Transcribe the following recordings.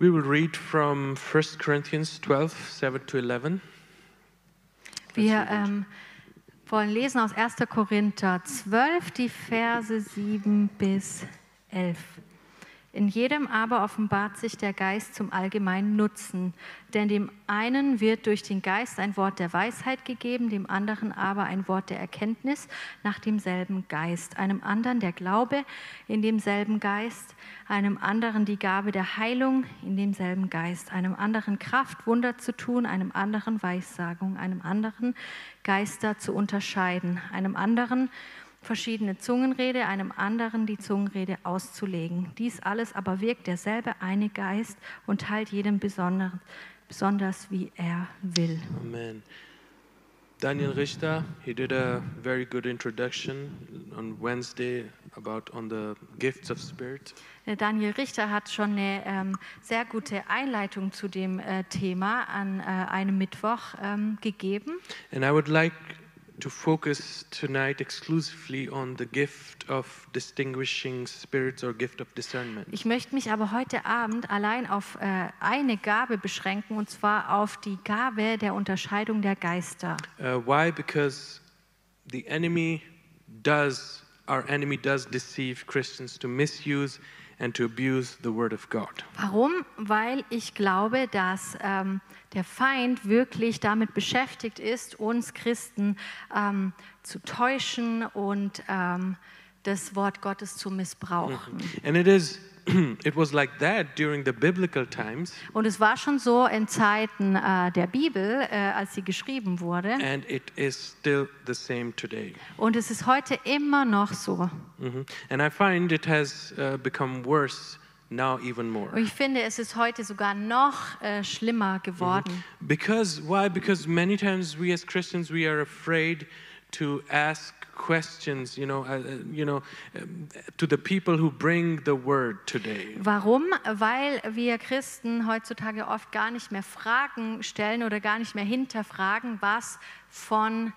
We will read from 1 Corinthians 12, 7 to 11. Wir ähm, wollen lesen aus 1. Korinther 12, die Verse 7 bis 11. In jedem aber offenbart sich der Geist zum allgemeinen Nutzen, denn dem einen wird durch den Geist ein Wort der Weisheit gegeben, dem anderen aber ein Wort der Erkenntnis nach demselben Geist, einem anderen der Glaube in demselben Geist, einem anderen die Gabe der Heilung in demselben Geist, einem anderen Kraft, Wunder zu tun, einem anderen Weissagung, einem anderen Geister zu unterscheiden, einem anderen verschiedene Zungenrede, einem anderen die Zungenrede auszulegen. Dies alles aber wirkt derselbe eine Geist und teilt jedem besonders, besonders wie er will. Amen. Daniel Richter, he did a very good introduction on Wednesday about on the gifts of spirit. Äh, Daniel Richter hat schon eine ähm, sehr gute Einleitung zu dem äh, Thema an äh, einem Mittwoch ähm, gegeben. And I would like to focus tonight exclusively on the gift of distinguishing spirits or gift of discernment. Ich möchte mich aber heute Abend allein auf äh, eine Gabe beschränken, und zwar auf die Gabe der Unterscheidung der Geister. Uh, why? Because the enemy does, our enemy does deceive Christians to misuse and to abuse the word of God. Warum? Weil ich glaube, dass ähm, der Feind wirklich damit beschäftigt ist, uns Christen ähm, zu täuschen und ähm, das Wort Gottes zu missbrauchen. And it is it was like that during the biblical times Und es war schon so in Zeiten äh, der Bibel, äh, als sie geschrieben wurde. and it is still the same today. Und es ist heute immer noch so. Mhm. And I find it has uh, become worse now even more. Und ich finde, es ist heute sogar noch äh, schlimmer geworden. Because why? Because many times we as Christians we are afraid to ask questions, you know, uh, uh, you know, to the people who bring the word today. Warum? Weil wir Christen heutzutage oft gar nicht mehr Fragen stellen oder gar nicht mehr hinterfragen, was von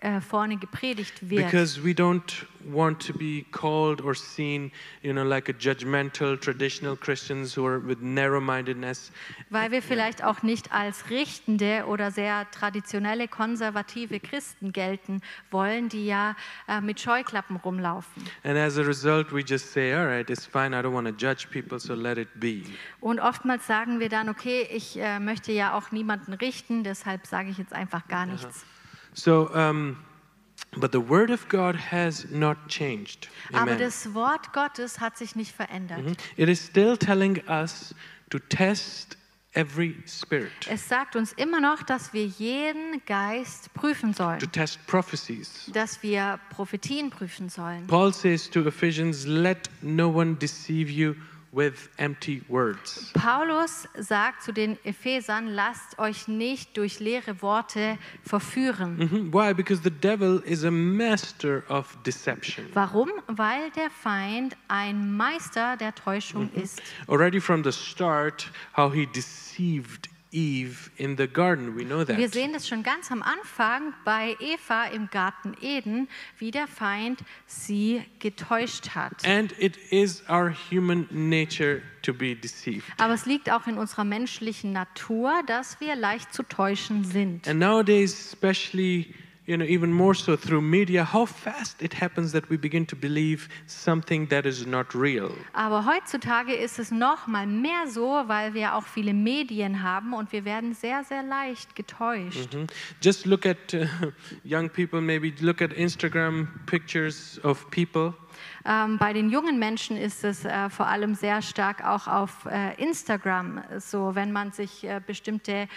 äh, vorne gepredigt wird. Because we don't want to be called or seen, you know, like a judgmental traditional Christians who are with narrow-mindedness. Weil wir vielleicht auch nicht als richtende oder sehr traditionelle, konservative Christen gelten wollen, die ja äh, mit Scheuklappen rumlaufen. And as a result, we just say, all right, it's fine. I don't want to judge people, so let it be. Und oftmals sagen wir dann, okay, ich äh, möchte ja auch niemanden richten, deshalb sage ich jetzt einfach gar nichts. So, um, but the word of God has not changed. Aber Amen. das Wort Gottes hat sich nicht verändert. Mhm. It is still telling us to test every spirit, Es sagt uns immer noch, dass wir jeden Geist prüfen to sollen, test prophecies. dass wir Prophetien prüfen sollen. Paul says to Ephesians, let no one deceive you with empty words. Paulus sagt zu den Ephesern, lasst euch nicht durch leere Worte verführen. Mhm. Why? Because the devil is a master of deception. Warum? Weil der Feind ein Meister der Täuschung ist. Already from the start, how he deceived Eve in the garden, we know that. Wir sehen das schon ganz am Anfang bei Eva im Garten Eden, wie der Feind sie getäuscht hat. And it is our human nature to be deceived. Aber es liegt auch in unserer menschlichen Natur, dass wir leicht zu täuschen sind. And nowadays, especially, you know, even more so through media, how fast it happens that we begin to believe something that is not real. Aber heutzutage ist es noch mal mehr so, weil wir auch viele Medien haben und wir werden sehr, sehr leicht getäuscht. Mhm. Just look at uh, young people, maybe look at Instagram pictures of people. Ähm, bei den jungen Menschen ist es äh, vor allem sehr stark auch auf äh, Instagram so, wenn man sich äh, bestimmte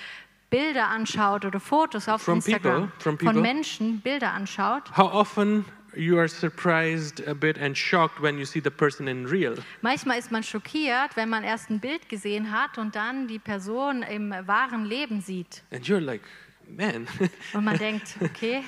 Bilder anschaut oder Fotos auf From Instagram people, people. von Menschen Bilder anschaut. How often you are surprised a bit and shocked when you see the person in real. Manchmal ist man schockiert, wenn man erst ein Bild gesehen hat und dann die Person im wahren Leben sieht. And you're like, man, Und man denkt, okay,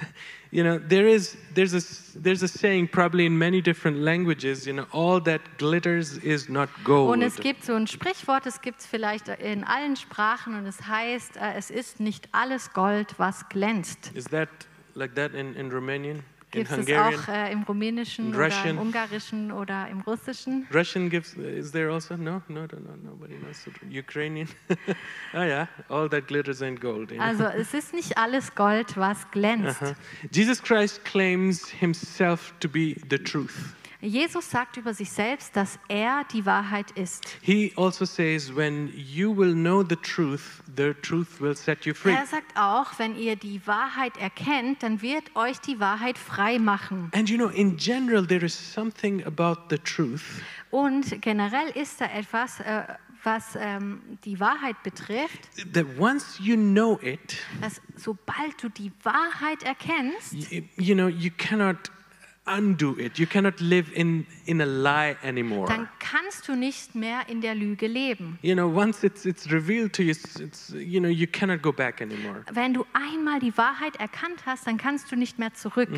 you know, there is there's a there's a saying probably in many different languages, you know, all that glitters is not gold. Und es gibt so ein Sprichwort, es gibt es vielleicht in allen Sprachen und es heißt, äh, es ist nicht alles Gold, was glänzt. Is that like that in, in Romanian? Gibt es auch äh, im Rumänischen oder im Ungarischen oder im Russischen? Russian gives, is there also? No, no, no, no nobody knows. Ukrainian? oh, yeah, all that glitters ain't gold. you know. Also es ist nicht alles Gold, was glänzt. Uh-huh. Jesus Christ claims himself to be the truth. Jesus sagt über sich selbst, dass er die Wahrheit ist. He also says, when you will know the truth, the truth will set you free. Er sagt auch, wenn ihr die Wahrheit erkennt, dann wird euch die Wahrheit frei machen. And you know, in general, there is something about the truth Und generell ist da etwas, äh, was ähm, die Wahrheit betrifft, that once you know it, dass sobald du die Wahrheit erkennst, you, you know, you cannot undo it. You cannot live in, in a lie anymore. dann kannst du nicht mehr in der Lüge leben. You know, once it's, it's revealed to you, it's, it's, you know, you cannot go back anymore. Wenn du einmal die Wahrheit erkannt hast, dann kannst du nicht mehr zurück.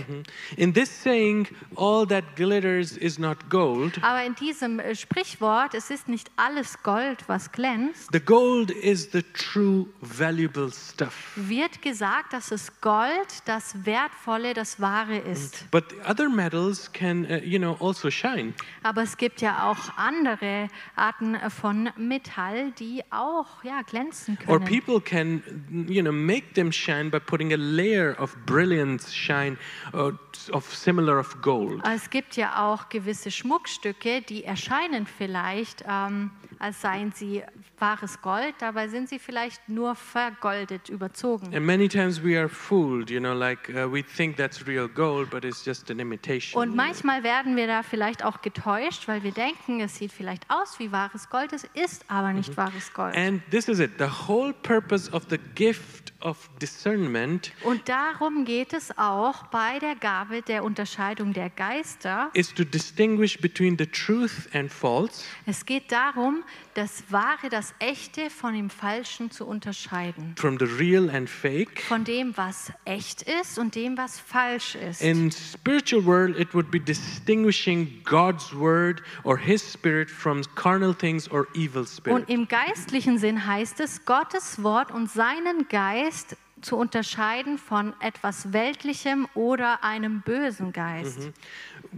In this saying, all that glitters is not gold, Aber in diesem äh, Sprichwort, es ist nicht alles Gold, was glänzt, the gold is the true valuable stuff. wird gesagt, dass es Gold, das Wertvolle, das Wahre ist. But the other metals can, uh, you know, also shine. Aber es gibt ja auch andere Arten von Metall, die auch ja, glänzen Or können. people can, you know, make them shine by putting a layer of brilliance shine uh, of similar of gold. Es gibt ja auch gewisse Schmuckstücke, die erscheinen vielleicht, ähm, als seien sie wahres Gold, dabei sind sie vielleicht nur vergoldet, überzogen. And many times we are fooled, you know, like uh, we think that's real gold, but it's just an imitation. Und manchmal werden wir da vielleicht auch getäuscht, weil wir denken, es sieht vielleicht aus wie wahres Gold, es ist aber nicht wahres Gold. And this is it. The whole purpose of the gift of discernment Und darum geht es auch bei der Gabe der Unterscheidung der Geister. is to distinguish between the truth and false, Es geht darum, das Wahre, das Echte von dem Falschen zu unterscheiden. from the real and fake. Von dem, was echt ist und dem, was falsch ist. In spiritual world, it would be distinguishing God's word or His spirit from carnal things or evil spirit. Und im geistlichen Sinn heißt es, Gottes Wort und seinen Geist zu unterscheiden von etwas Weltlichem oder einem bösen Geist.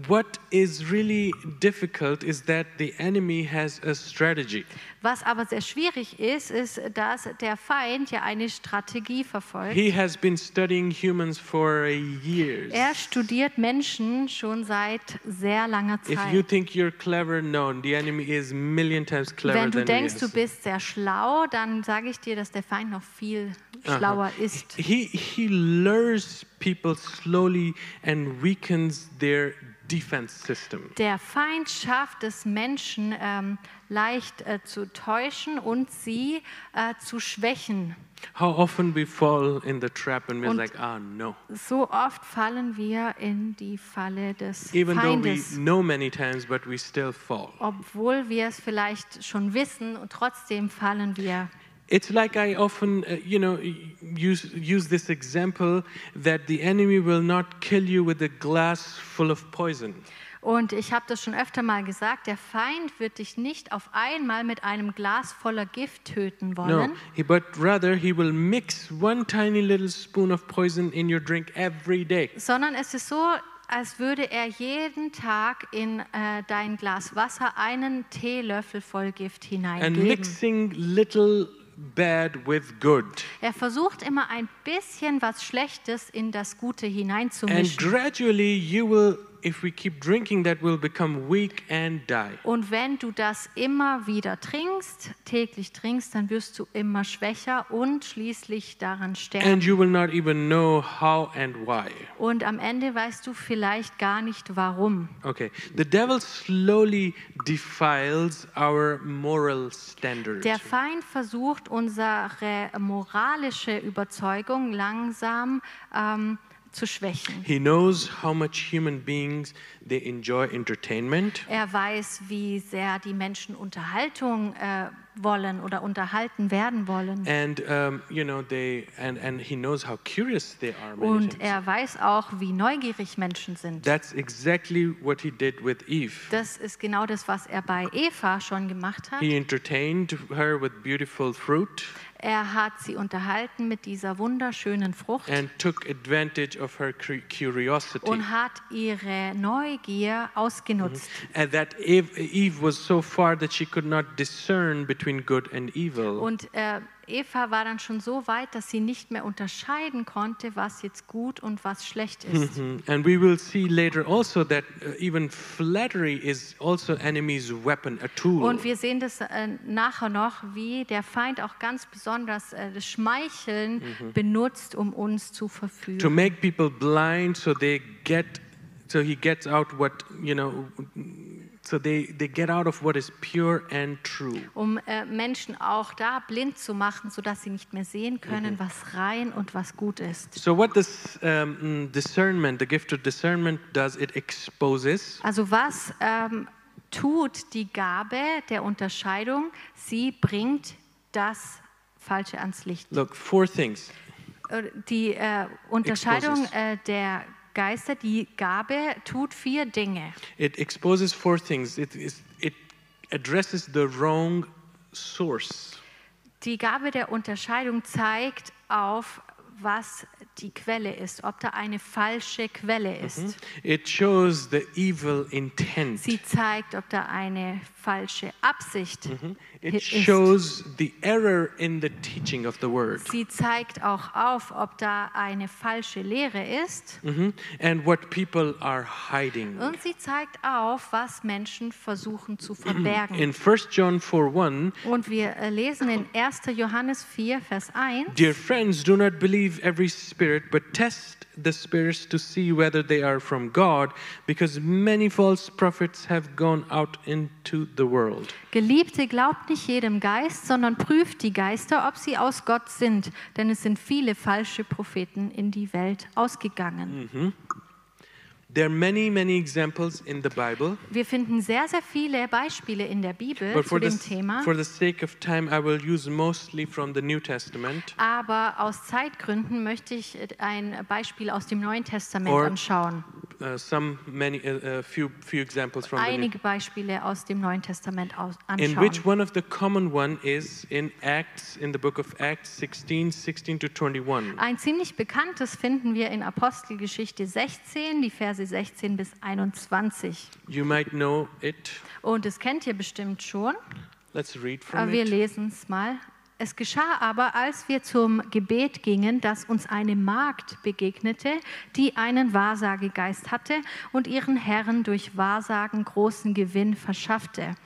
What is really difficult is that the enemy has a strategy. Was aber sehr schwierig ist, ist, dass der Feind ja eine Strategie verfolgt. He has been studying humans for years. Er studiert Menschen schon seit sehr langer If you Zeit. think you're clever, no, the enemy is million times clever Wenn du denkst, he du is. bist sehr schlau, dann sage ich dir, dass der Feind noch viel schlauer ist. He, he lures people slowly and weakens their. Der Feind schafft es Menschen ähm, leicht äh, zu täuschen und sie äh, zu schwächen. How often we fall in the trap and we're Und- like, ah, no. So oft fallen wir in die Falle des Even though we Feindes, know many times, but we still fall. obwohl wir es vielleicht schon wissen und trotzdem fallen wir. It's like I often, uh, you know, use, use this example that the enemy will not kill you with a glass full of poison. Und ich habe das schon öfter mal gesagt, der Feind wird dich nicht auf einmal mit einem Glas voller Gift töten wollen, No, he, but rather he will mix one tiny little spoon of poison in your drink every day. sondern es ist so, als würde er jeden Tag in äh, dein Glas Wasser einen Teelöffel voll Gift And hineingeben. mixing little bad with good. Er versucht immer ein bisschen was Schlechtes in das Gute And hineinzumischen. gradually you will, if we keep drinking that, will become weak and die. Und wenn du das immer wieder trinkst, täglich trinkst, dann wirst du immer schwächer und schließlich daran sterben. And you will not even know how and why. Und am Ende weißt du vielleicht gar nicht warum. Okay, the devil slowly defiles our moral standards. Der Feind versucht, unsere moralische Überzeugung langsam ähm, zu schwächen. He knows how much human beings they enjoy entertainment. Er weiß, wie sehr die Menschen Unterhaltung äh, wollen oder unterhalten werden wollen. And um, you know they and and he knows how curious they are. Und er weiß auch, wie neugierig Menschen sind. That's exactly what he did with Eve. Das ist genau das, was er bei Eva schon gemacht hat. He entertained her with beautiful fruit Er hat sie unterhalten mit dieser wunderschönen Frucht and took advantage of her cur- curiosity. und hat ihre Neugier ausgenutzt. And that Eve, Eve was so far that she could not discern between good and evil. Und äh, Eva war dann schon so weit, dass sie nicht mehr unterscheiden konnte, was jetzt gut und was schlecht ist. Mhm. And we will see later also that uh, even flattery is also enemy's weapon, a tool. Und wir sehen das äh, nachher noch, wie der Feind auch ganz besonders äh, das Schmeicheln benutzt, um uns zu to verführen. make people blind so they get so he gets out what you know so they they get out of what is pure and true Um äh, Menschen auch da blind zu machen, sodass sie nicht mehr sehen können, was rein und was gut ist. so what this um, mm, discernment the gift of discernment does it exposes Also was ähm, tut die Gabe der Unterscheidung? Sie bringt das Falsche ans Licht. look four things Äh, Die äh, Unterscheidung äh, der Geister, die Gabe tut vier Dinge. it exposes four things. It is it addresses the wrong source. Die Gabe der Unterscheidung zeigt auf, was die Quelle ist, ob da eine falsche Quelle ist. it shows the evil intent. Sie zeigt, ob da eine falsche Absicht it shows the error in the teaching of the word Sie zeigt auch auf, ob da eine falsche Lehre ist. Mhm. and what people are hiding Und sie zeigt auf, was Menschen versuchen zu verbergen. In 1 John 4 1, Und wir äh, lesen in 1. Johannes 4, Vers 1. dear friends, do not believe every spirit, but test the spirits to see whether they are from God, because many false prophets have gone out into the world. Geliebte, glaubt nicht jedem Geist, sondern prüft die Geister, ob sie aus Gott sind. Denn es sind viele falsche Propheten in die Welt ausgegangen. There are many, many examples in the Bible, Wir finden sehr, sehr viele Beispiele in der Bibel but zu dem this, Thema. for the sake of time, I will use mostly from the New Testament. Aber aus Zeitgründen möchte ich ein Beispiel aus dem Neuen Testament Or- anschauen. Uh, some, many, uh, few, few examples from Einige Beispiele aus dem Neuen Testament aus In which anschauen. one of the common one is in Acts, in the book of Acts 16, 16 to 21. Ein ziemlich bekanntes finden wir in Apostelgeschichte 16, die Verse 16 bis 21. You might know it. Und das kennt ihr bestimmt schon, Let's read from aber wir lesen es mal. Es geschah aber, als wir zum Gebet gingen, dass uns eine Magd begegnete, die einen Wahrsagegeist hatte und ihren Herren durch Wahrsagen großen Gewinn verschaffte.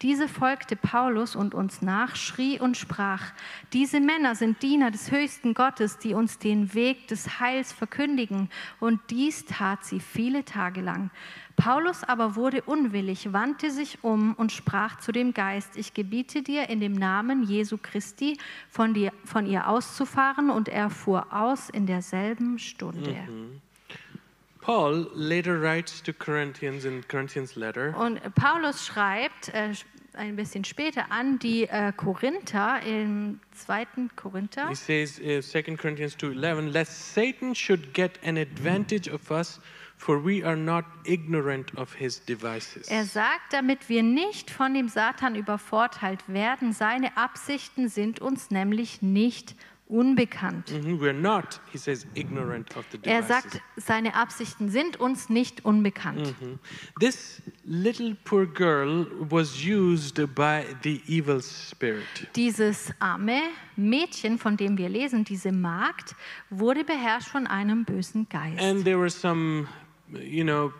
Diese folgte Paulus und uns nach, schrie und sprach, diese Männer sind Diener des höchsten Gottes, die uns den Weg des Heils verkündigen. Und dies tat sie viele Tage lang. Paulus aber wurde unwillig, wandte sich um und sprach zu dem Geist, ich gebiete dir in dem Namen Jesu Christi von, dir, von ihr auszufahren. Und er fuhr aus in derselben Stunde. Paul later writes to Corinthians in Corinthians letter, Und Paulus schreibt äh, ein bisschen später an die äh, Korinther im zweiten Korinther. he says, uh, 2 Corinthians 2.11, lest Satan should get an advantage of us, for we are not ignorant of his devices. Er sagt, damit wir nicht von dem Satan übervorteilt werden, seine Absichten sind uns nämlich nicht unbekannt. Mhm, We're not, he says, ignorant of the Er devices. sagt, seine Absichten sind uns nicht unbekannt. Mhm. This little poor girl was used by the evil spirit. Dieses arme Mädchen, von dem wir lesen, diese Magd, wurde beherrscht von einem bösen Geist. And there were some, you know,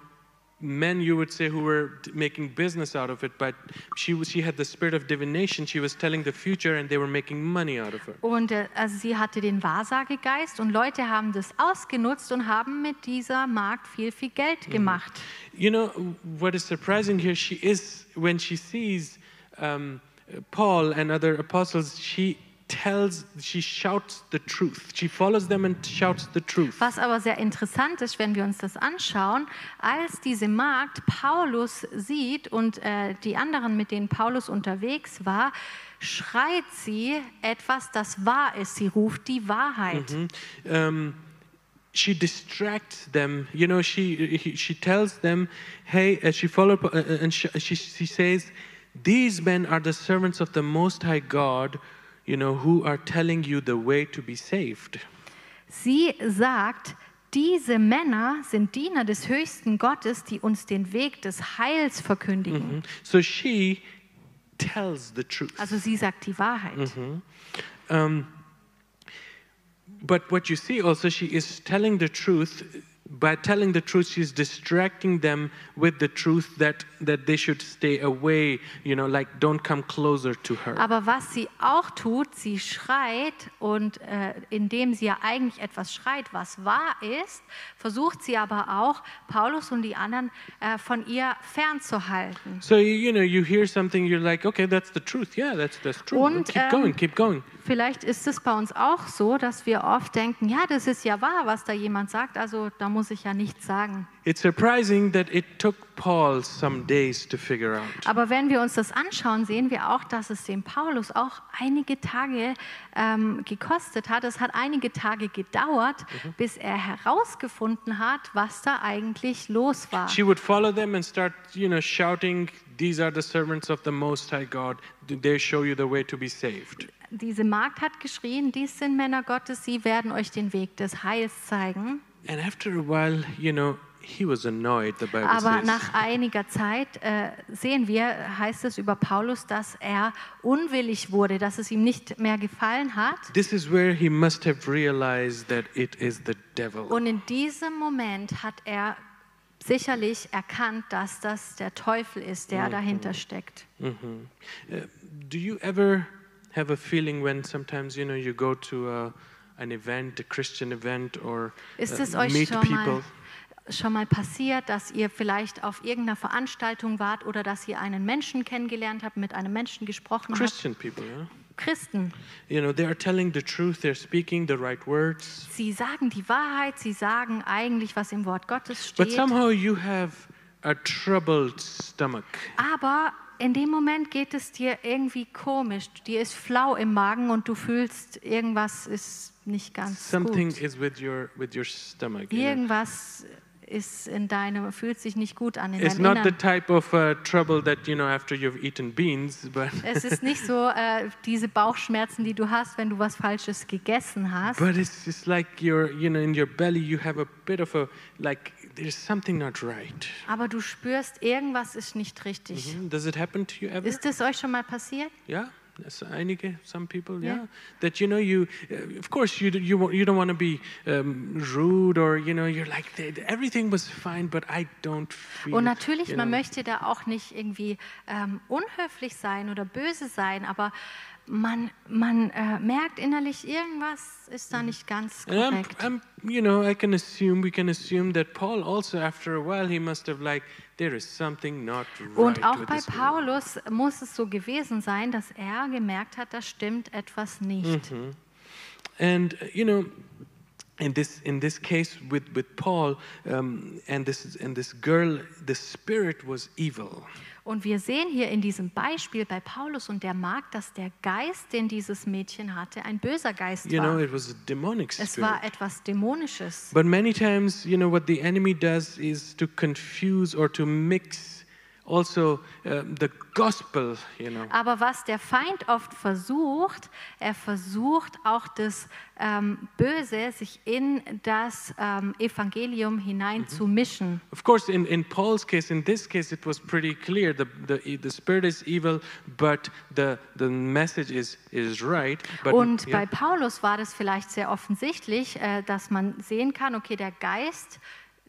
men you would say who were making business out of it, but she she had the spirit of divination. She was telling the future, and they were making money out of her. Und äh, also sie hatte den Wahrsagegeist und Leute haben das ausgenutzt und haben mit dieser Markt viel, viel Geld gemacht. You know what is surprising here? She is when she sees um, Paul and other apostles, she tells, she shouts the truth. She follows them and shouts the truth. Was aber sehr interessant ist, wenn wir uns das anschauen, als diese Magd Paulus sieht und äh, die anderen, mit denen Paulus unterwegs war, schreit sie etwas, das wahr ist. Sie ruft die Wahrheit. Um, she distracts them. You know, she he, she tells them, "Hey," uh, she follow uh, uh, and she, she she says, "These men are the servants of the Most High God." You know, who are telling you the way to be saved. Sie sagt, diese Männer sind Diener des höchsten Gottes, die uns den Weg des Heils verkündigen. So she tells the truth. Also sie sagt die Wahrheit. Um, but what you see also, she is telling the truth. By telling the truth, she's distracting them with the truth that, that they should stay away, you know, like don't come closer to her. Aber was sie auch tut, sie schreit und äh, indem sie ja eigentlich etwas schreit, was wahr ist, versucht sie aber auch, Paulus und die anderen äh, von ihr fernzuhalten. So, you, know, you hear something, you're like, okay, that's the truth. Yeah, that's, that's true. Und, keep ähm, going, keep going. Vielleicht ist es bei uns auch so, dass wir oft denken, ja, das ist ja wahr, was da jemand sagt, also da muss ich ja nichts sagen. It's surprising that it took Paul some days to figure out. Aber wenn wir uns das anschauen, sehen wir auch, dass es dem Paulus auch einige Tage ähm, gekostet hat. Es hat einige Tage gedauert, bis er herausgefunden hat, was da eigentlich los war. She would follow them and start, you know, shouting, These are the servants of the Most High God. They show you the way to be saved. Diese Magd hat geschrien, dies sind Männer Gottes, sie werden euch den Weg des Heils zeigen. And after a while, you know, he was annoyed, the Bible Aber says. nach einiger Zeit äh, sehen wir, heißt es über Paulus, dass er unwillig wurde, dass es ihm nicht mehr gefallen hat. This is where he must have realized that it is the devil. Und in diesem Moment hat er sicherlich erkannt, dass das der Teufel ist, der dahinter steckt. Uh, do you ever have a feeling when sometimes, you know, you go to a, an event, a Christian event, or Ist uh, es euch meet schon people? mal, schon mal passiert, dass ihr vielleicht auf irgendeiner Veranstaltung wart oder dass ihr einen Menschen kennengelernt habt, mit einem Menschen gesprochen habt? Christian people, yeah? Christen. You know, they are telling the truth, they're speaking the right words, Sie sagen die Wahrheit, sie sagen eigentlich, was im Wort Gottes but steht. somehow you have a troubled stomach. Aber in dem Moment geht es dir irgendwie komisch. Dir ist flau im Magen und du fühlst, irgendwas ist nicht ganz Something gut. is with your with your stomach. Irgendwas ist in deinem, fühlt sich nicht gut an in It's deinem not the type of uh, trouble that you know after you've eaten beans, but Es ist nicht so äh, diese Bauchschmerzen, die du hast, wenn du was Falsches gegessen hast. but it's just like your you know in your belly you have a bit of a like there's something not right. Aber du spürst, irgendwas ist nicht richtig. Mhm. Does it happen to you ever? Ist es euch schon mal passiert? Yeah. That's einige, some people, yeah. That you know, you, uh, of course, you you you don't want to be um, rude or you know, you're like "Th- everything was fine, but I don't feel. Und natürlich, you man know, möchte da auch nicht irgendwie ähm, unhöflich sein oder böse sein, aber man, man äh, merkt innerlich, irgendwas ist da nicht ganz And I'm, korrekt. I'm, you know, I can assume, we can assume that Paul also, after a while, he must have like, there is something not right Und auch bei. Paulus muss es so gewesen sein, dass er gemerkt hat, da stimmt etwas nicht. Mhm. And uh, you know, in this in this case with with Paul um, and this and this girl, the spirit was evil. Und wir sehen hier in diesem Beispiel bei Paulus und der Magd, dass der Geist, den dieses Mädchen hatte, ein böser Geist You know, war. it was a demonic Es spirit. war etwas Dämonisches. But many times, you know, what the enemy does is to confuse or to mix also uh, the gospel, you know. Aber was der Feind oft versucht, er versucht auch das ähm, Böse, sich in das ähm, Evangelium hineinzumischen. Of course, in, in Paul's case, in this case, it was pretty clear. The, the, the spirit is evil, but the, the message is, is right. But, Und yeah. bei Paulus war das vielleicht sehr offensichtlich, äh, dass man sehen kann, okay, der Geist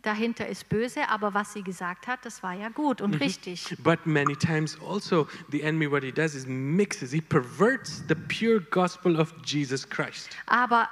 dahinter ist böse, aber was sie gesagt hat, das war ja gut und richtig. But many times also the enemy what he does is mixes, he perverts the pure gospel of Jesus Christ. Aber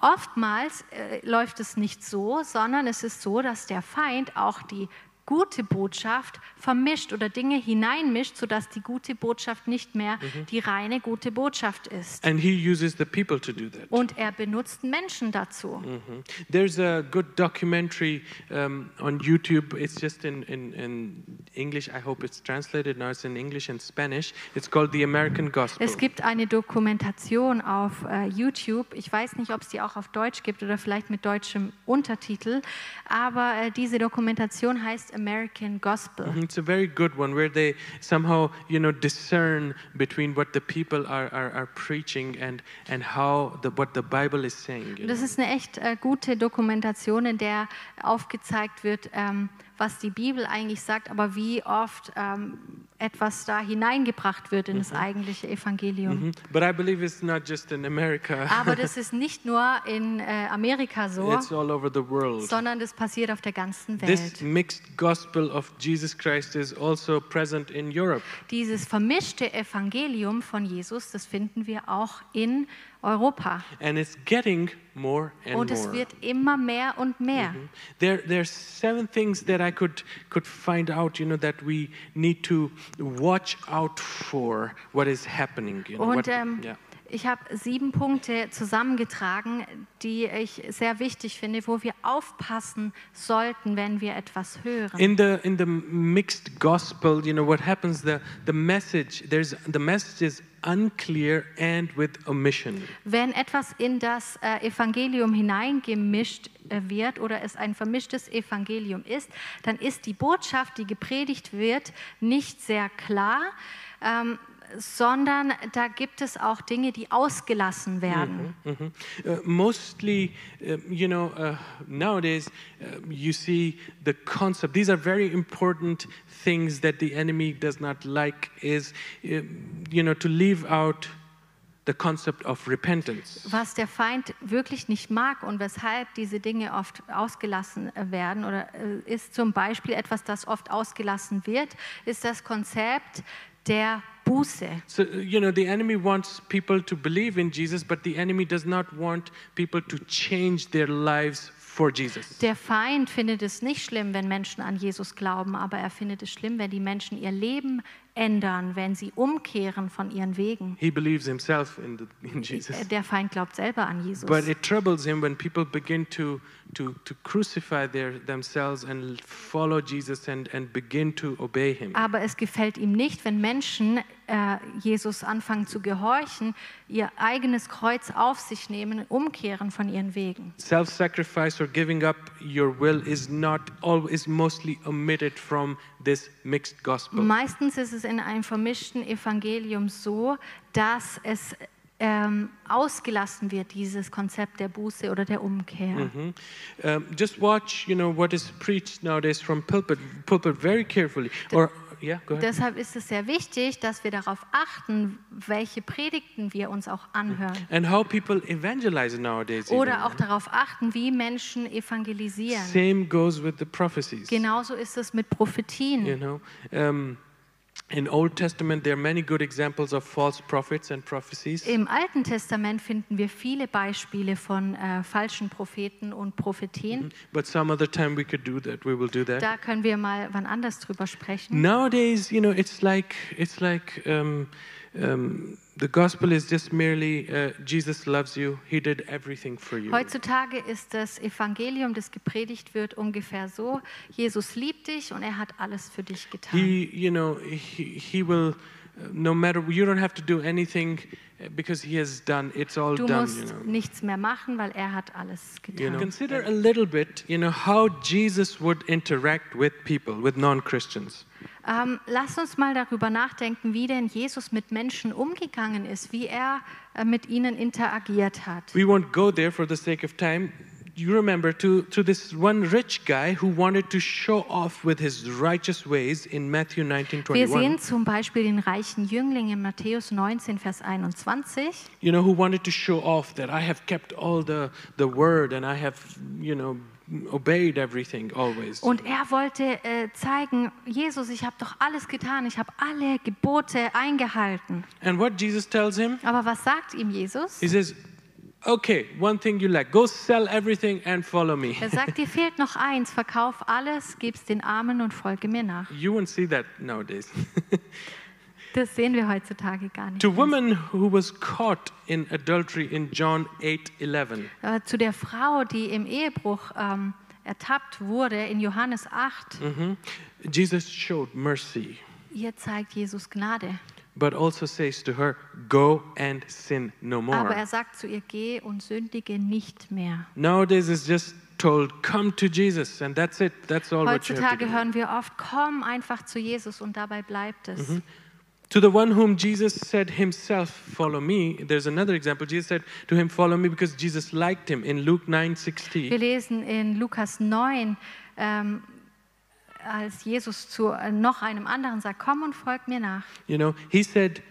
oftmals äh, läuft es nicht so, sondern es ist so, dass der Feind auch die gute Botschaft vermischt oder Dinge hineinmischt, sodass die gute Botschaft nicht mehr die reine gute Botschaft ist. And he uses the people to do that. Und er benutzt Menschen dazu. Mhm. There's a good documentary um, on YouTube. It's just in, in, in English. I hope it's translated now. It's in English and Spanish. It's called The American Gospel. Es gibt eine Dokumentation auf äh, YouTube. Ich weiß nicht, ob es die auch auf Deutsch gibt oder vielleicht mit deutschem Untertitel. Aber äh, diese Dokumentation heißt American Gospel. Mhm, It's a very good one where they somehow, you know, discern between what the people are, are, are preaching and, and how the, what the Bible is saying. Das know. ist eine echt äh, gute Dokumentation, in der aufgezeigt wird, ähm, was die Bibel eigentlich sagt, aber wie oft ähm, etwas da hineingebracht wird in das eigentliche Evangelium. Mhm. But I believe it's not just in America. Aber das ist nicht nur in äh, Amerika so, It's all over the world. sondern das passiert auf der ganzen This Welt. mixed gospel of Jesus Christ is also present in Europe. Dieses vermischte Evangelium von Jesus, das finden wir auch in Europa. And it's getting more and Und es more. wird immer mehr und mehr. There, there's seven things that I could could find out, you know, that we need to watch out for what is happening. You know, Und what- ähm, yeah. ich habe sieben Punkte zusammengetragen, die ich sehr wichtig finde, wo wir aufpassen sollten, wenn wir etwas hören. In the in the mixed gospel, you know, what happens? The the message there's the message is unclear and with omission. Wenn etwas in das äh, Evangelium hineingemischt äh, wird oder es ein vermischtes Evangelium ist, dann ist die Botschaft, die gepredigt wird, nicht sehr klar, ähm, sondern da gibt es auch Dinge, die ausgelassen werden. Mhm. Uh, mostly, uh, you know, uh, nowadays uh, you see the concept. These are very important things that the enemy does not like. Is uh, you know to leave out the concept of repentance. Was der Feind wirklich nicht mag und weshalb diese Dinge oft ausgelassen äh, werden oder äh, ist zum Beispiel etwas, das oft ausgelassen wird, ist das Konzept der Buße. So you know the enemy wants people to believe in Jesus, but the enemy does not want people to change their lives for Jesus. Der Feind findet es nicht schlimm, wenn Menschen an Jesus glauben, aber er findet es schlimm, wenn die Menschen ihr Leben ändern, wenn sie umkehren von ihren Wegen. He believes himself in, the, in Jesus. Der Feind glaubt selber an Jesus. But it troubles him when people begin to, to, to crucify their, themselves and follow Jesus and, and begin to obey him. Aber es gefällt ihm nicht, wenn Menschen äh, Jesus anfangen zu gehorchen, ihr eigenes Kreuz auf sich nehmen, umkehren von ihren Wegen. Self sacrifice or giving up your will is not always mostly omitted from this mixed gospel. Meistens ist es in einem vermischten Evangelium so, dass es ähm, ausgelassen wird, dieses Konzept der Buße oder der Umkehr. Mhm. Um, just watch, you know, what is preached nowadays from pulpit, pulpit very carefully. Or yeah. Deshalb ist es sehr wichtig, dass wir darauf achten, welche Predigten wir uns auch anhören. And how people evangelize nowadays. even. Oder auch darauf achten, wie Menschen evangelisieren. Same goes with the prophecies. Genauso ist es mit You Prophetien. know, um, in Old Testament there are many good examples of false prophets and prophecies. Im Alten Testament finden wir viele Beispiele von äh, falschen Propheten und Prophetien. But some other time we could do that. We will do that. Da können wir mal wann anders drüber sprechen. Nowadays, you know, it's like it's like um, um, the gospel is just merely uh, Jesus loves you. He did everything for you. Heutzutage ist das Evangelium, das gepredigt wird, ungefähr so: Jesus liebt dich und er hat alles für dich getan. He, you know, he, he will. uh, No matter you don't have to do anything uh, because he has done. It's all Du done. You know. nichts mehr machen, weil er hat alles You getan. know, consider a little bit, you know, how Jesus would interact with people, with non-Christians. Ähm, lass uns mal darüber nachdenken, wie denn Jesus mit Menschen umgegangen ist, wie er äh, mit ihnen interagiert hat. We won't go there for the sake of time. You remember to, to this one rich guy who wanted to show off with his righteous ways in Matthew 19, Wir sehen 21. zum Beispiel den reichen Jüngling in Matthäus 19, Vers 21. You know, who wanted to show off that I have kept all the, the word and I have, you know, obeyed everything always. Und er wollte äh, zeigen, Jesus, ich habe doch alles getan, ich habe alle Gebote eingehalten. And what Jesus tells him, Aber was sagt ihm Jesus? he says, okay, one thing you lack. Go sell everything and follow me. Er sagt, dir fehlt noch eins, verkauf alles, gib's den Armen und folge mir nach. You won't see that nowadays. Das sehen wir heutzutage gar nicht. to woman who was caught in adultery in John 8:11. Äh, Zu der Frau, die im Ehebruch ähm, ertappt wurde in Johannes 8, Mhm. Jesus showed mercy, ihr zeigt Jesus Gnade. but also says to her, "Go and sin no Aber more." er sagt zu ihr, geh und sündige nicht mehr. Nowadays it's just told, "Come to Jesus," and that's it. That's all what you have to Heutzutage do. hören wir oft, komm einfach zu Jesus und dabei bleibt es. Mhm. To the one whom Jesus said himself, Follow me, there's another example. Jesus said to him, Follow me because Jesus liked him in Luke 9 Wir 60. lesen in Lukas 9, ähm, als Jesus zu noch einem anderen sagt, komm und folg mir nach. You know, he said,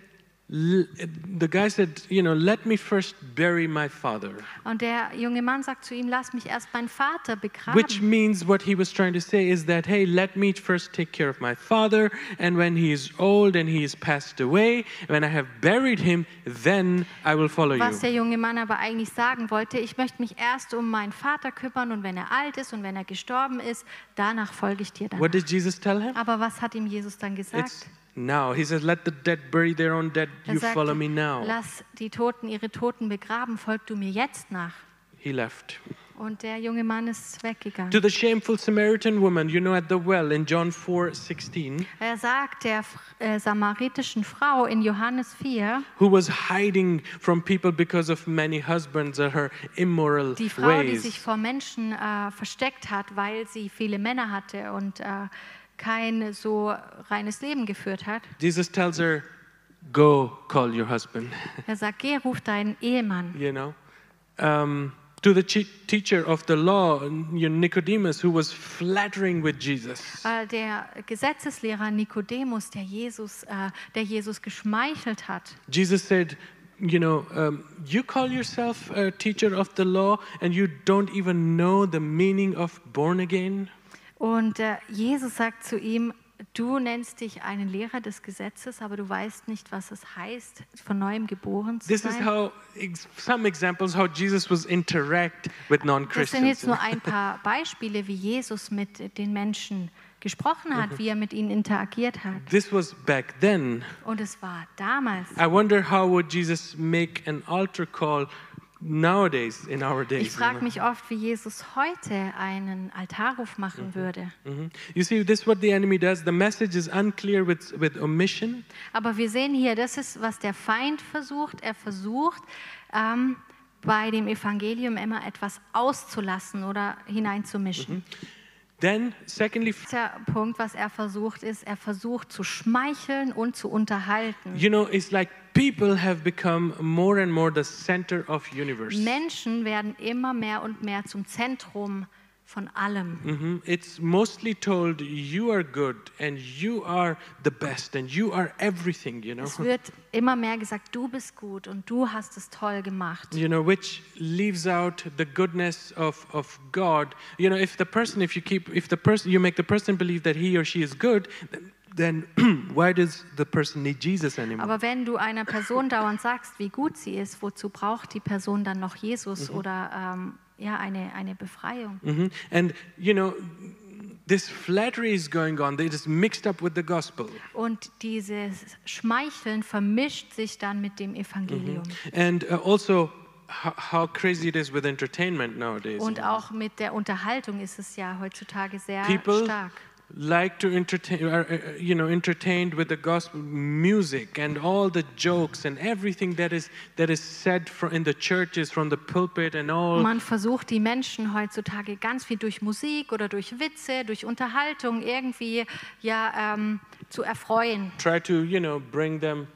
The guy said, You know, let me first bury my father. Und der junge Mann sagt zu ihm, lass mich erst meinen Vater begraben. Which means what he was trying to say is that, hey, let me first take care of my father, and when he is old and he is passed away, when I have buried him, then I will follow Was you. der junge Mann aber eigentlich sagen wollte, ich möchte mich erst um meinen Vater kümmern und wenn er alt ist und wenn er gestorben ist, danach folge ich dir dann. What did Jesus tell him? Aber was hat ihm Jesus dann It's gesagt? Now. He says, Let the dead bury their own dead. Er You sagte, follow me now. lass die Toten ihre Toten begraben, folg du mir jetzt nach. He left. Und der junge Mann ist To weggegangen. the shameful Samaritan woman, you know, at the well in John 4 16, Er sagt der äh, samaritischen Frau in Johannes 4, who was hiding from people because of many husbands or her immoral die Frau, die ways. sich vor Menschen äh, versteckt hat, weil sie viele Männer hatte und äh, kein so reines Leben geführt hat. Jesus tells her, Go call your husband. Er sagt, geh, ruf deinen Ehemann. you know. Um, to the teacher of the law, Nicodemus, who was flattering with Jesus. Äh, der Gesetzeslehrer Nikodemus, der Jesus, äh, der Jesus geschmeichelt hat. Jesus said, you know, um, you call yourself a teacher of the law and you don't even know the meaning of born again? Und äh, Jesus sagt zu ihm, du nennst dich einen Lehrer des Gesetzes, aber du weißt nicht, was es heißt, von neuem geboren zu This is sein. how ex- some examples how Jesus was interact with Das sind non-Christians. jetzt nur ein paar Beispiele, wie Jesus mit den Menschen gesprochen hat, wie er mit ihnen interagiert hat. This was back then. Und es war damals. I wonder how would Jesus make an altar call nowadays in our days. Ich you frage mich oft, wie Jesus heute einen Altarruf machen würde. Mhm. You see, this is what the enemy does. The message is unclear with, with omission. Aber wir sehen hier, das ist, was der Feind versucht. Er versucht, ähm, bei dem Evangelium immer etwas auszulassen oder hineinzumischen. Then, secondly, Der Punkt, was er versucht, ist, er versucht zu schmeicheln und zu unterhalten. you know, it's like people have become more and more the center of universe. Menschen werden immer mehr und mehr zum Zentrum von allem. Mhm. It's mostly told you are good and you are the best and you are everything, you know. Es wird immer mehr gesagt, du bist gut und du hast es toll gemacht. You know, which leaves out the goodness of, of God. You know, if the person, if you keep, if the person, you make the person believe that he or she is good, then, then why does the person need Jesus anymore? Aber wenn du einer Person dauernd sagst, wie gut sie ist, wozu braucht die Person dann noch Jesus oder ähm, ja, eine, eine Befreiung? Mhm. And you know, this flattery is going on. It is mixed up with the gospel. Und dieses Schmeicheln vermischt sich dann mit dem Evangelium. And uh, also, how, how crazy it is with entertainment nowadays. Und auch mit der Unterhaltung ist es ja heutzutage sehr People stark. Like to entertain, are, uh, you know, entertained with the gospel music and all the jokes and everything that is that is said in the churches from the pulpit and all. Man versucht die Menschen heutzutage ganz viel durch Musik oder durch Witze, durch Unterhaltung irgendwie ja ähm, zu erfreuen. Try to, you know, bring them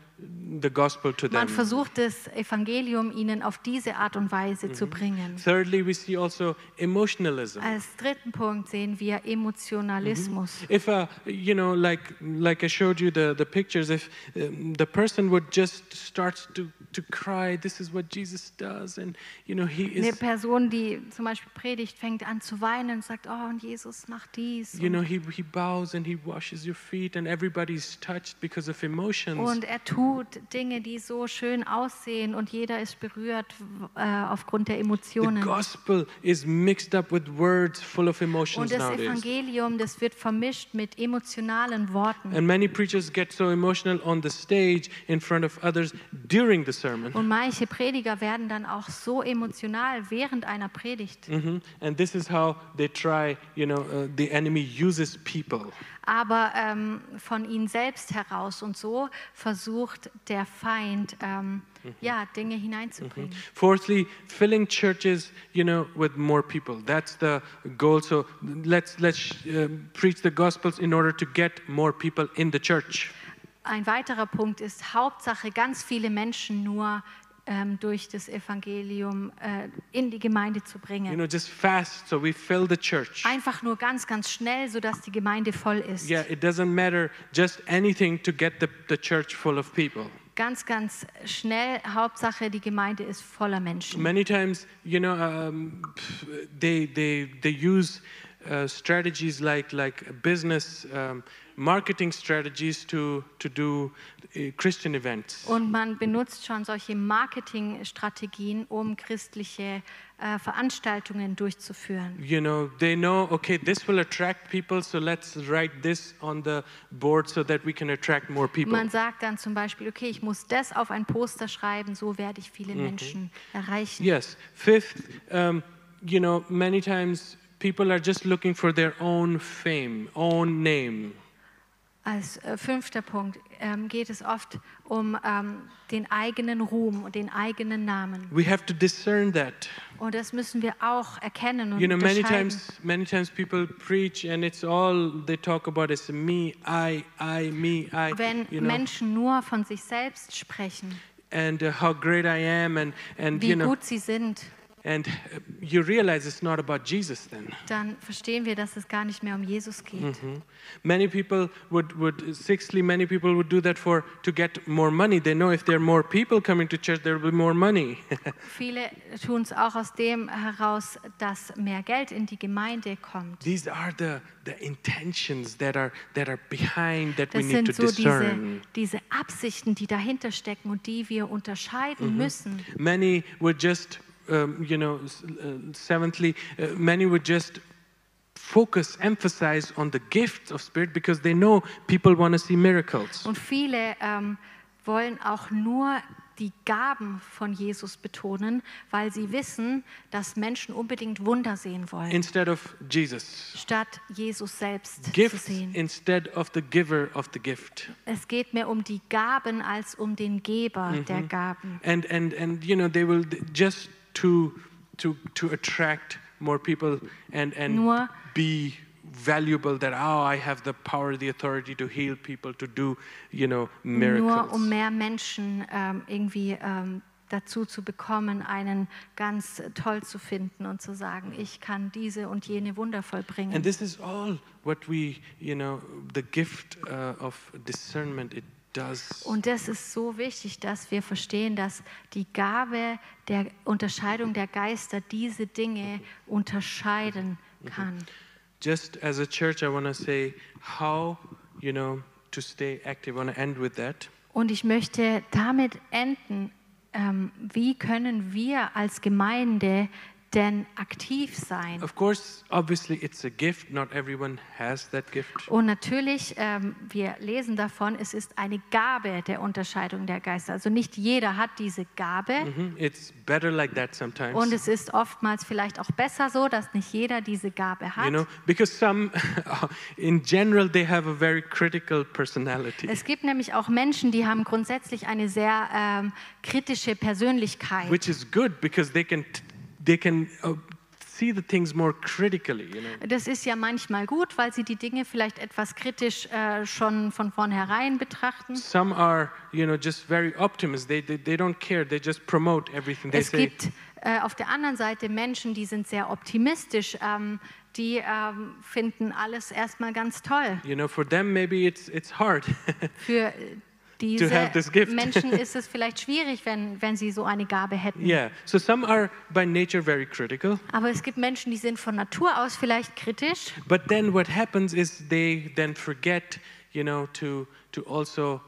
the gospel to them. Man versucht das Evangelium ihnen auf diese Art und Weise zu bringen. Thirdly, we see also emotionalism. Als dritten Punkt sehen wir Emotionalismus. if uh, you know like like i showed you the the pictures if um, the person would just start to to cry this is what jesus does and you know he Eine is Person, die zum Beispiel predigt, fängt an zu weinen und sagt, oh, und Jesus macht dies. you know he he bows and he washes your feet and everybo's touched because of emotions Und er tut tut Dinge, die so schön aussehen und jeder ist berührt äh, aufgrund der The Emotionen. gospel is mixed up with words full of emotions Und das nowadays. Evangelium, das wird vermischt mit emotionalen Worten. And many preachers get so emotional on the stage in front of others during the sermon. Und manche Prediger werden dann auch so emotional während einer Predigt. Mhm. And this is how they try, you know, uh, the enemy uses people. Aber ähm, von ihnen selbst heraus. Und so versucht der Feind, ähm, ja, Dinge hineinzubringen. Fourthly, filling churches, you know, with more people. That's the goal. So let's let's uh, preach the gospels in order to get more people in the church. Ein weiterer Punkt ist Hauptsache ganz viele Menschen nur ähm, durch das Evangelium äh, in die Gemeinde zu You bringen. know, just fast so we fill the church. Einfach nur ganz, ganz schnell, sodass die Gemeinde voll ist. Yeah, it doesn't matter just anything to get the, the church full of people. Ganz, ganz schnell. Hauptsache, die Gemeinde ist voller Menschen. Many times, you know, um, they they they use uh, strategies like like business um, marketing strategies to to do uh, Christian events. Und man benutzt schon solche Marketingstrategien, um christliche äh, Veranstaltungen durchzuführen. You know, they know okay, this will attract people, so let's write this on the board so that we can attract more people. Man sagt dann zum Beispiel, okay, ich muss das auf ein Poster schreiben, so werde ich viele Menschen erreichen. Yes. Fifth, um, you know, many times people are just looking for their own fame, own name. Als äh, fünfter Punkt ähm, geht es oft um ähm, den eigenen Ruhm und den eigenen Namen. We have to discern that. Und das müssen wir auch erkennen und You know, many times, many times people preach and it's all they talk about is me, I, I, me, I. Wenn You know, Menschen nur von sich selbst sprechen, and uh, how great I am, and and wie you know, gut sie sind, and uh, you realize it's not about Jesus then. dann verstehen wir, dass es gar nicht mehr um Jesus geht. Mhm. Many people would, would sixthly, many people would do that for to get more money. They know if there are more people coming to church, there will be more money. Viele tun es auch aus dem heraus, dass mehr Geld in die Gemeinde kommt. These are the, the intentions that are that are behind that we Das need to sind so diese, discern. diese Absichten, die dahinter stecken und die wir unterscheiden Mhm. müssen. Many would just, um, you know, uh, seventhly, uh, many would just focus, emphasize on the gifts of Spirit because they know people want to see miracles. Und viele ähm, wollen auch nur die Gaben von Jesus betonen, weil sie wissen, dass Menschen unbedingt Wunder sehen wollen, Instead of Jesus. statt Jesus selbst zu Gifts sehen. instead of the giver of the gift. Es geht mehr um die Gaben als um den Geber der Mhm. Gaben. And, and, and you know, they will, just to, to, to attract more people and, and Nur- be valuable that, oh, I have the power, the authority to heal people, to do, you know, miracles. Nur um mehr Menschen ähm, irgendwie ähm, dazu zu bekommen, einen ganz toll zu finden und zu sagen, ich kann diese und jene Wunder vollbringen. And this is all what we, you know, the gift uh, of discernment, it. Und das ist so wichtig, dass wir verstehen, dass die Gabe der Unterscheidung der Geister diese Dinge unterscheiden kann. Just as a church, I want to say how, you know, to stay active. I want to end with that. Und ich möchte damit enden, ähm, wie können wir als Gemeinde denn aktiv sein? Of course, obviously, it's a gift. Not everyone has that gift. Und natürlich, ähm, wir lesen davon, es ist eine Gabe der Unterscheidung der Geister. Also nicht jeder hat diese Gabe. Mhm. It's better like that sometimes. Und es ist oftmals vielleicht auch besser so, dass nicht jeder diese Gabe hat. you know, because some, in general, they have a very critical personality, Es gibt nämlich auch Menschen, die haben grundsätzlich eine sehr ähm, kritische Persönlichkeit. which is good because they can, they can uh, see the things more critically. You know. Das ist ja manchmal gut, weil sie die Dinge vielleicht etwas kritisch äh, schon von vornherein betrachten. Some are, you know, just very optimist. They, they, they don't care. They just promote everything. They Es say, gibt äh, auf der anderen Seite Menschen, die sind sehr optimistisch, ähm, die ähm, finden alles erstmal ganz toll. you know, for them maybe it's it's hard. Für diese have this gift. Menschen ist es vielleicht schwierig, wenn, wenn sie so eine Gabe hätten. yeah. So some are by nature very critical. Aber es gibt Menschen, die sind von Natur aus vielleicht kritisch. But then what happens is they then forget, you know, to to also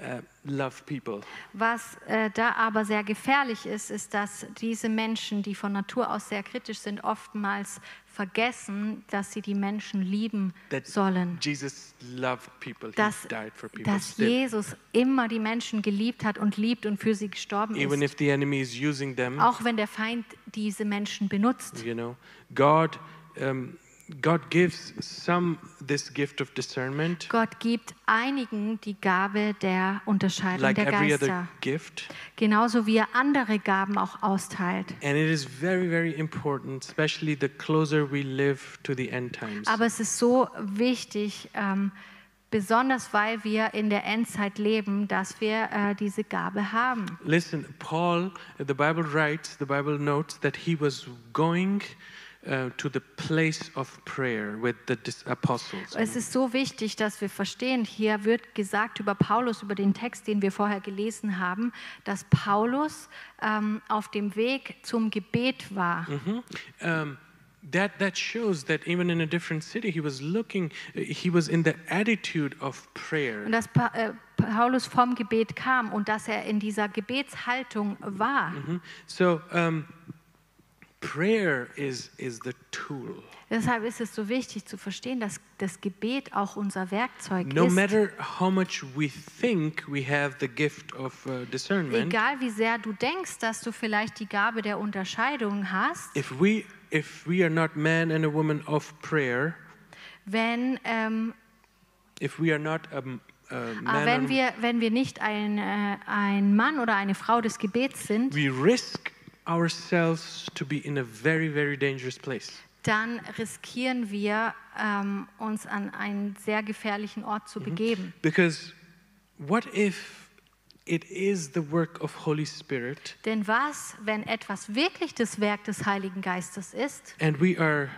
uh, love people. Was äh, da aber sehr gefährlich ist, ist, dass diese Menschen, die von Natur aus sehr kritisch sind, oftmals vergessen, dass sie die Menschen lieben That sollen. Jesus loved people. He Dass, died for people. dass still. Jesus immer die Menschen geliebt hat und liebt und für sie gestorben Even ist. if the enemy is using them, Auch wenn der Feind diese Menschen benutzt. you know, God, um, God gives some this gift of discernment, Gott gibt einigen die Gabe der Unterscheidung like der every Geister. other gift. Genauso wie er andere Gaben auch austeilt. And it is very, very important, especially the closer we live to the end times. Aber es ist so wichtig, ähm, besonders weil wir in der Endzeit leben, dass wir äh, diese Gabe haben. Listen, Paul, the Bible writes, the Bible notes that he was going to the place of prayer with the dis- apostles. Es ist so wichtig, dass wir verstehen, hier wird gesagt über Paulus, über den Text, den wir vorher gelesen haben, dass Paulus ähm, auf dem Weg zum Gebet war. um, that that shows that even in a different city, he was looking. He was in the attitude of prayer. Und dass pa äh, Paulus vom Gebet kam und dass er in dieser Gebetshaltung war. Mhm. So um, prayer is is the tool. Deshalb ist es so wichtig zu verstehen, dass das Gebet auch unser Werkzeug No ist. matter how much we think we have the gift of uh, discernment, Egal wie sehr du denkst, dass du vielleicht die Gabe der Unterscheidung hast, if we if we are not man and a woman of prayer, wenn, ähm, if we are not a, a ah, man, wenn, or- wir, wenn wir nicht ein, äh, ein Mann oder eine Frau des Gebets sind, we risk ourselves to be in a very very dangerous place. dann riskieren wir, ähm, uns an einen sehr gefährlichen Ort zu begeben. Because what if it is the work of Holy Spirit Denn was, wenn etwas wirklich das Werk des Heiligen Geistes ist, and we are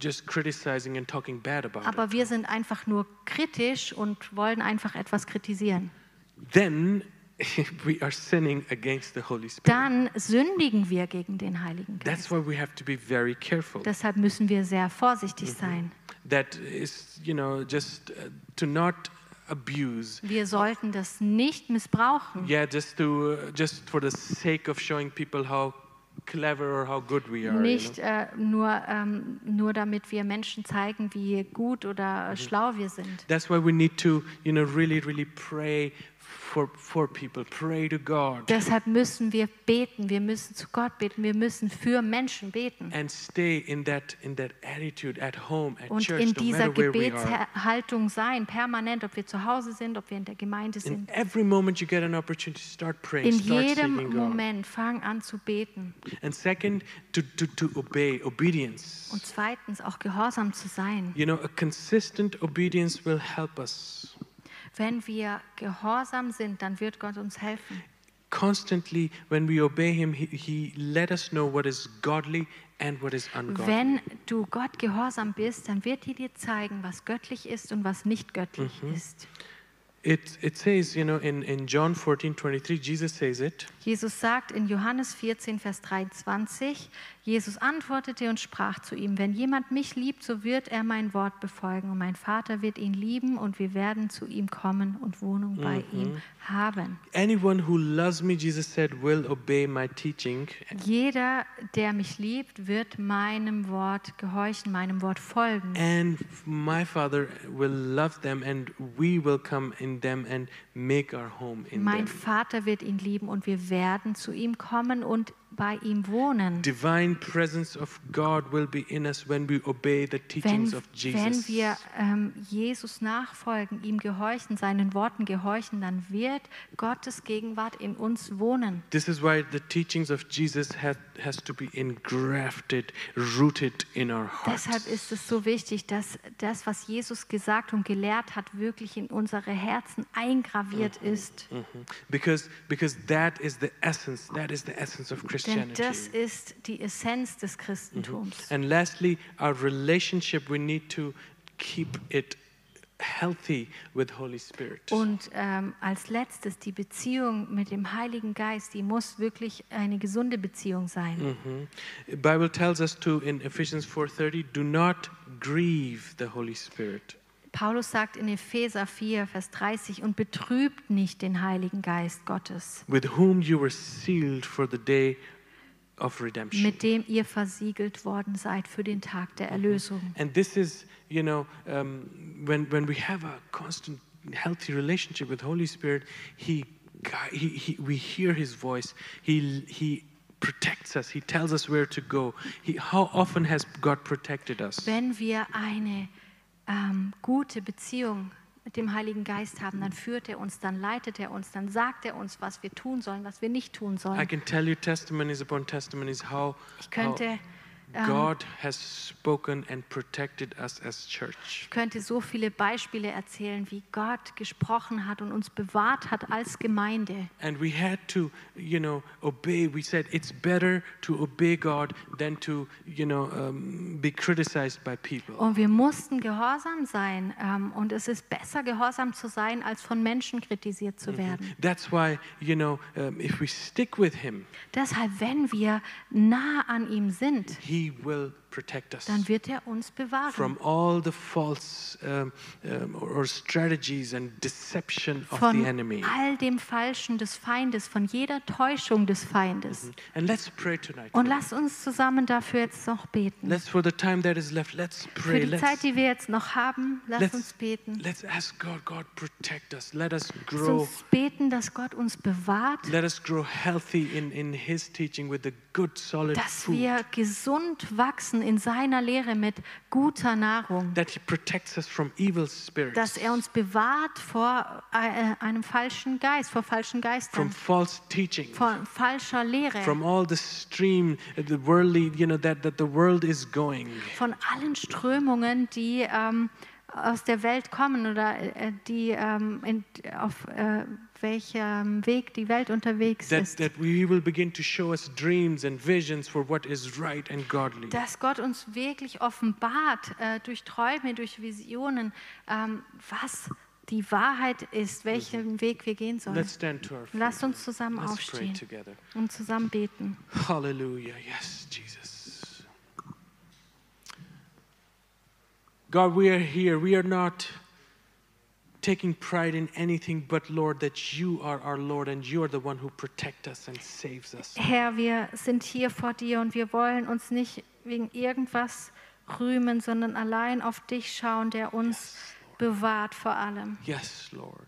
just criticizing and talking bad about aber it? wir sind einfach nur kritisch und wollen einfach etwas kritisieren? Then we are sinning against the Holy Spirit. Dann sündigen wir gegen den Heiligen That's Geist. why we have to be very careful. Deshalb müssen wir sehr vorsichtig sein. That is, you know, just uh, to not abuse. Wir sollten das nicht missbrauchen. Yeah, just to uh, just for the sake of showing people how clever or how good we are. you Nicht know? äh, nur, ähm, nur damit wir Menschen zeigen, wie gut oder äh, schlau wir sind. That's why we need to, you know, really, really pray for for people. Pray to God Deshalb müssen wir beten, wir müssen zu Gott beten, wir müssen für Menschen beten. and stay in that in that attitude at home, at Und church, in no dieser are. Gebetshaltung sein, permanent, ob wir zu Hause sind, ob wir in der Gemeinde In sind. every moment you get an opportunity, start praying, In start jedem. Moment fang an zu beten. And second, to, to, to obey, obedience. Und zweitens auch gehorsam zu sein. You know, a consistent obedience will help us. Wenn wir gehorsam sind, dann wird Gott uns helfen. Constantly, when we obey Him, He, he let us know what is godly and what is ungodly. Wenn du Gott gehorsam bist, dann wird er dir zeigen, was göttlich ist und was nicht göttlich Mhm. ist. It, it says, you know, in, in John 14 23, Jesus says it. Jesus sagt in Johannes 14, Vers 23, Jesus antwortete und sprach zu ihm, wenn jemand mich liebt, so wird er mein Wort befolgen und mein Vater wird ihn lieben und wir werden zu ihm kommen und Wohnung bei Mhm. ihm haben. Anyone who loves me, Jesus said, will obey my teaching. Jeder, der mich liebt, wird meinem Wort gehorchen, meinem Wort folgen. And my Father will love them, and we will come in them and make our home in Mein them. Vater wird ihn lieben und wir werden zu ihm kommen und bei ihm wohnen. Divine presence of God will be in us when we obey the Wenn, teachings of wenn Jesus. wir ähm, Jesus nachfolgen, ihm gehorchen, seinen Worten gehorchen, dann wird Gottes Gegenwart in uns wohnen. This is why the teachings of Jesus has, has to be engrafted, rooted in our hearts. Deshalb ist es so wichtig, dass das, was Jesus gesagt und gelehrt hat, wirklich in unsere Herzen eingraviert ist. Mhm. Because, because that is the essence, that is the essence of Denn das ist die Essenz des Christentums. And lastly, our relationship, we need to keep it healthy with Holy Spirit. Und ähm, als letztes die Beziehung mit dem Heiligen Geist, die muss wirklich eine gesunde Beziehung sein. The Bible tells us to in Ephesians 4:30, do not grieve the Holy Spirit. Paulus sagt in Epheser 4, Vers 30, und betrübt nicht den Heiligen Geist Gottes, with whom you were sealed for the day. Mit dem ihr versiegelt worden seid für den Tag der Erlösung. And this is, you know, um, when, when we have a constant, healthy relationship with Holy Spirit, He, he, he we hear His voice. He, he protects us. He tells us where to go. He, how often has God protected us? Wenn wir eine ähm, gute Beziehung mit dem Heiligen Geist haben, dann führt er uns, dann leitet er uns, dann sagt er uns, was wir tun sollen, was wir nicht tun I sollen. can tell you testimonies upon testimonies how, Ich how könnte, ähm, God has spoken and protected us as church. ich könnte so viele Beispiele erzählen, wie Gott gesprochen hat und uns bewahrt hat als Gemeinde. And we had to, you know, obey. We said it's better to obey God than to, you know, um, be criticized by people. Und wir mussten gehorsam sein. Ähm, und es ist besser, gehorsam zu sein, als von Menschen kritisiert zu werden. That's why, you know, um, if we stick with Him, Deshalb, wenn wir nah an ihm sind, He will protect us dann wird er uns bewahren. from all the false um, um, or strategies and deception of the von enemy. all dem Falschen des Feindes, von jeder Täuschung des Feindes. And let's pray tonight. Und lasst uns zusammen dafür jetzt noch beten. Let's, for the time that is left, let's Für pray. die Let's, Zeit, die wir jetzt noch haben, let's, uns beten. let's ask God, God, protect us. Let us grow. uns beten, dass Gott uns bewahrt, Let us grow healthy in, in His teaching with the good, solid dass food. wir gesund wachsen in seiner Lehre mit guter Nahrung, That He protects us from evil spirits, dass er uns bewahrt vor äh, einem falschen Geist, vor falschen from Geistern, false teaching, vor falscher Lehre, from all the stream, uh, the worldly, you know, that, that the world is going. von allen Strömungen, die ähm, aus der Welt kommen oder äh, die ähm, in, auf äh, welchem Weg die Welt unterwegs That, ist. that we will begin to show us dreams and visions for what is right and godly. Dass Gott uns wirklich offenbart äh, durch Träume, durch Visionen, ähm, was die Wahrheit ist, welchen Weg wir gehen sollen. Let's stand to our feet. Lasst uns zusammen Let's pray aufstehen together. und zusammen beten. Hallelujah. Yes, Jesus. God, we are here. We are not taking pride in anything but, Lord, that you are our Lord and you are the one who protects us and saves us. Herr, wir sind hier vor dir und wir wollen uns nicht wegen irgendwas rühmen, sondern allein auf dich schauen, der uns bewahrt vor allem. Yes, Lord.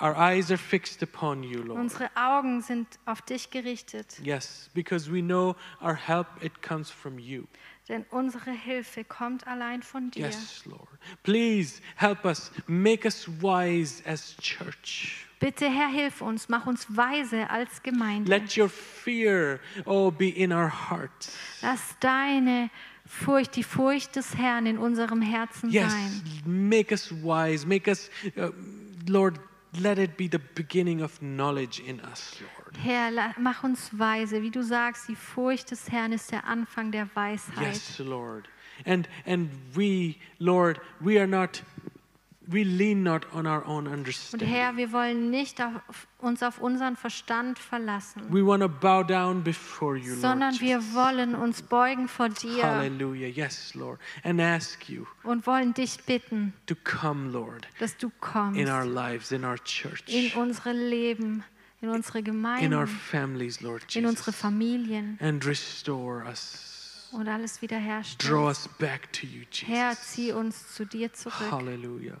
Our eyes are fixed upon you, Lord. Unsere Augen sind auf dich gerichtet, Yes, because we know our help it comes from you. Denn unsere Hilfe kommt allein von dir. Yes, Lord. Please help us, make us wise as church. Bitte, Herr, hilf uns, mach uns weise als Gemeinde. Let your fear oh be in our hearts. Lass deine Furcht, die Furcht des Herrn in unserem Herzen Yes, sein. make us wise. Make us, uh, Lord, let it be the beginning of knowledge in us, Lord. Herr, mach uns weise. Wie du sagst, die Furcht des Herrn ist der Anfang der Weisheit. Yes, Lord. And and we, Lord, we are not, we lean not on our own Und understanding. Herr, wir wollen nicht auf, uns auf unseren Verstand verlassen, We want to bow down before you, Lord. sondern wir Jesus. wollen uns beugen vor dir Hallelujah. Yes, Lord. And ask you und wollen dich bitten, to come, Lord, dass du kommst in our lives, in our church, in unsere Leben, in unsere in our Gemeinden, families, Lord in unsere Jesus, Familien and restore us. und alles Draw wiederherstellen. us back to you, Herr, Jesus. zieh uns zu dir zurück. Hallelujah.